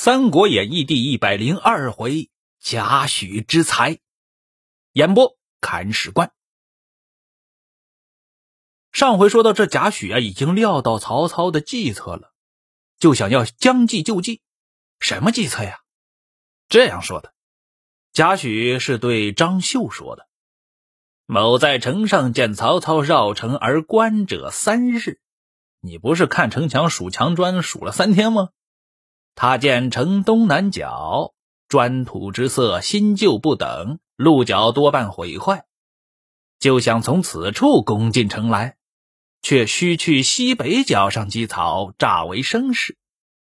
三国演义》第一百零二回，贾诩之才。演播：砍史官。上回说到这，贾诩啊，已经料到曹操的计策了，就想要将计就计。什么计策呀？这样说的，贾诩是对张绣说的：“某在城上见曹操绕城而观者三日，你不是看城墙数墙砖数了三天吗？”他见城东南角砖土之色新旧不等，鹿角多半毁坏，就想从此处攻进城来，却须去西北角上积草，诈为声势，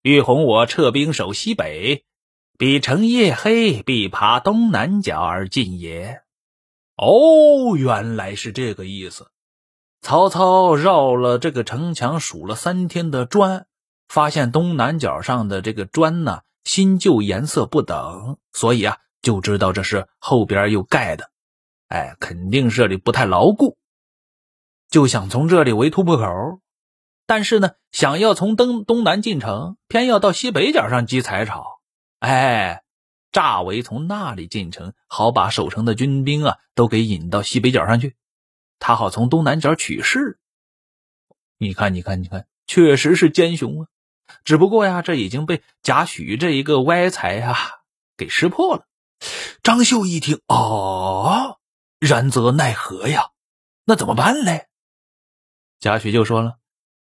欲哄我撤兵守西北，彼城夜黑，必爬东南角而进也。哦，原来是这个意思。曹操绕了这个城墙数了三天的砖。发现东南角上的这个砖呢，新旧颜色不等，所以啊，就知道这是后边又盖的，哎，肯定这里不太牢固，就想从这里为突破口。但是呢，想要从东东南进城，偏要到西北角上积柴草，哎，诈为从那里进城，好把守城的军兵啊都给引到西北角上去，他好从东南角取势。你看，你看，你看，确实是奸雄啊！只不过呀，这已经被贾诩这一个歪才呀给识破了。张绣一听，哦，然则奈何呀？那怎么办嘞？贾诩就说了：“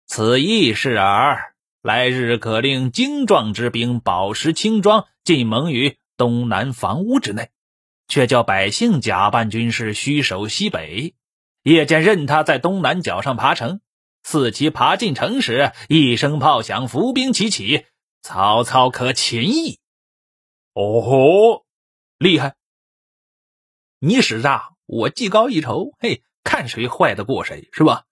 此意是耳。来日可令精壮之兵饱食轻装，进蒙于东南房屋之内，却叫百姓假扮军士，虚守西北。夜间任他在东南角上爬城。”四骑爬进城时，一声炮响，伏兵齐起，曹操可擒矣。哦吼，厉害！你使诈，我技高一筹。嘿，看谁坏得过谁，是吧？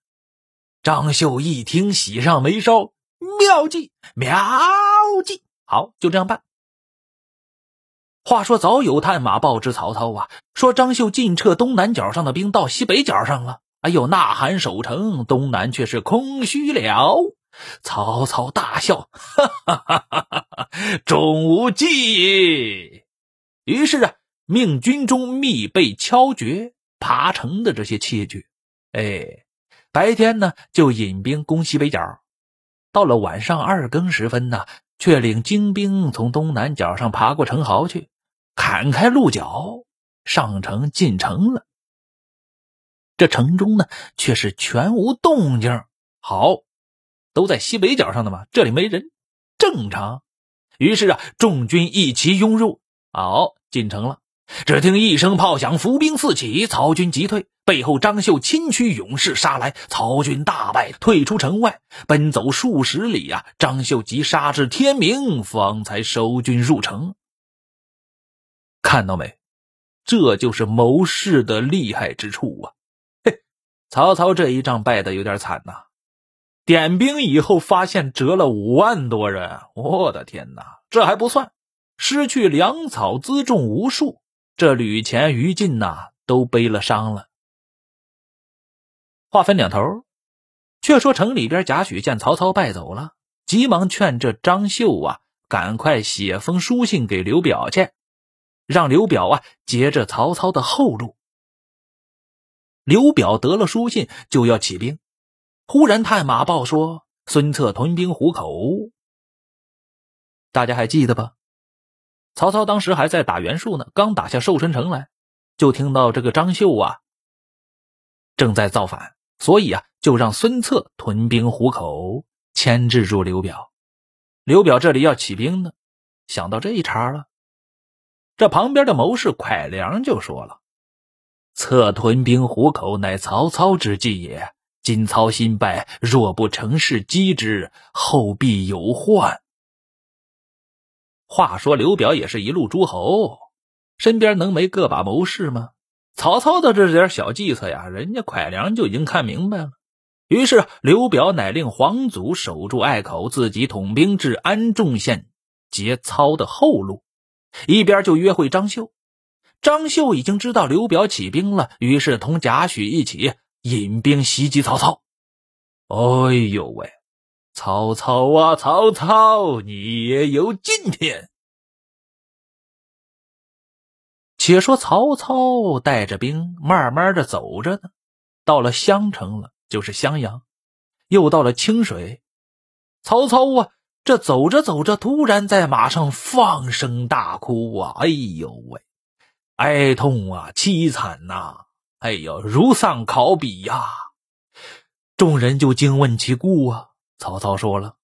张绣一听，喜上眉梢，妙计，妙计！好，就这样办。话说，早有探马报知曹操啊，说张绣尽撤东南角上的兵到西北角上了。哎呦！呐喊守城，东南却是空虚了。曹操大笑，哈哈哈哈哈哈！终无计。于是啊，命军中密备敲绝、爬城的这些器具。哎，白天呢就引兵攻西北角，到了晚上二更时分呢，却领精兵从东南角上爬过城壕去，砍开鹿角，上城进城了。这城中呢，却是全无动静。好，都在西北角上的嘛，这里没人，正常。于是啊，众军一齐拥入，好进城了。只听一声炮响，伏兵四起，曹军急退。背后张绣亲驱勇士杀来，曹军大败，退出城外，奔走数十里啊。张绣急杀至天明，方才收军入城。看到没？这就是谋士的厉害之处啊！曹操这一仗败的有点惨呐，点兵以后发现折了五万多人，我的天哪！这还不算，失去粮草辎重无数，这吕虔于禁呐都背了伤了。话分两头，却说城里边贾诩见曹操败走了，急忙劝这张绣啊，赶快写封书信给刘表去，让刘表啊截着曹操的后路。刘表得了书信，就要起兵。忽然探马报说，孙策屯兵虎口。大家还记得吧？曹操当时还在打袁术呢，刚打下寿春城来，就听到这个张绣啊正在造反，所以啊，就让孙策屯兵虎口，牵制住刘表。刘表这里要起兵呢，想到这一茬了。这旁边的谋士蒯良就说了。策屯兵虎口，乃曹操之计也。今操新败，若不乘势击之，后必有患。话说刘表也是一路诸侯，身边能没个把谋士吗？曹操的这点小计策呀，人家蒯良就已经看明白了。于是刘表乃令黄祖守住隘口，自己统兵至安众县，截操的后路，一边就约会张绣。张绣已经知道刘表起兵了，于是同贾诩一起引兵袭击曹操。哎呦喂！曹操啊，曹操，你也有今天！且说曹操带着兵慢慢的走着呢，到了襄城了，就是襄阳，又到了清水。曹操啊，这走着走着，突然在马上放声大哭啊！哎呦喂，哀痛啊，凄惨呐！哎呦，如丧考妣呀！众人就惊问其故啊。曹操说了：“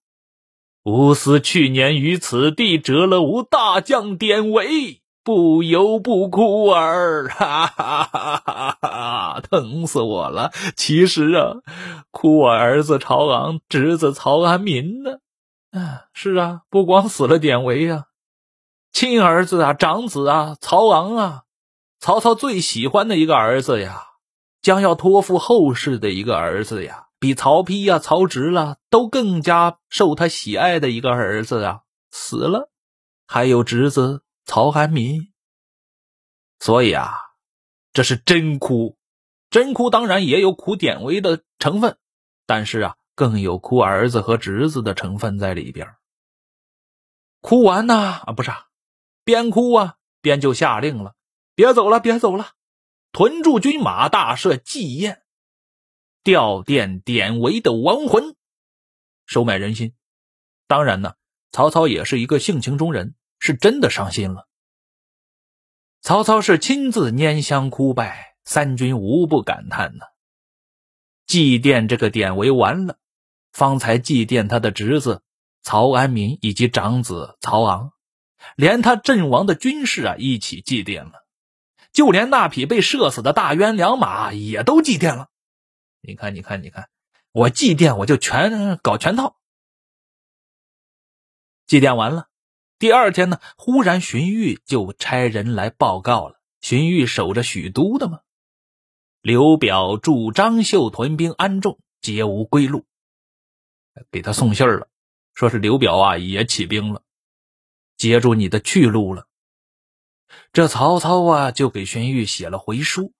吾思去年于此地折了吾大将典韦。”不由不哭儿，哈哈哈哈哈！疼死我了！其实啊，哭我儿子曹昂、侄子曹安民呢。啊，是啊，不光死了典韦呀，亲儿子啊、长子啊、曹昂啊，曹操最喜欢的一个儿子呀，将要托付后事的一个儿子呀，比曹丕呀、曹植了都更加受他喜爱的一个儿子啊，死了。还有侄子。曹安民，所以啊，这是真哭，真哭当然也有哭典韦的成分，但是啊，更有哭儿子和侄子的成分在里边。哭完呢，啊，不是，边哭啊边就下令了：“别走了，别走了，屯驻军马，大设祭宴，吊奠典韦的亡魂，收买人心。”当然呢，曹操也是一个性情中人。是真的伤心了。曹操是亲自拈香哭拜，三军无不感叹呢。祭奠这个典韦完了，方才祭奠他的侄子曹安民以及长子曹昂，连他阵亡的军士啊一起祭奠了，就连那匹被射死的大渊良马也都祭奠了。你看，你看，你看，我祭奠我就全搞全套。祭奠完了。第二天呢，忽然荀彧就差人来报告了。荀彧守着许都的嘛，刘表助张绣屯兵安众，皆无归路，给他送信了，说是刘表啊也起兵了，截住你的去路了。这曹操啊就给荀彧写了回书：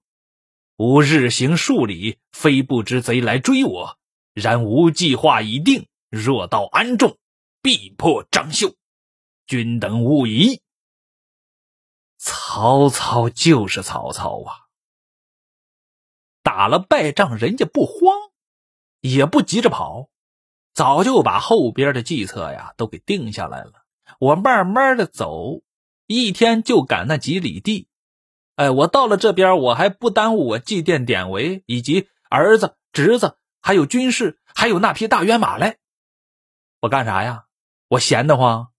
吾日行数里，非不知贼来追我，然吾计划已定，若到安众，必破张绣。君等勿疑。曹操就是曹操啊！打了败仗，人家不慌，也不急着跑，早就把后边的计策呀都给定下来了。我慢慢的走，一天就赶那几里地。哎，我到了这边，我还不耽误我祭奠典韦以及儿子、侄子，还有军士，还有那匹大冤马来。我干啥呀？我闲得慌。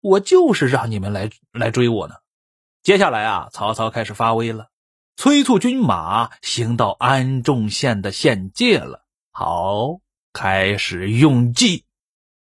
我就是让你们来来追我呢。接下来啊，曹操开始发威了，催促军马行到安众县的县界了。好，开始用计。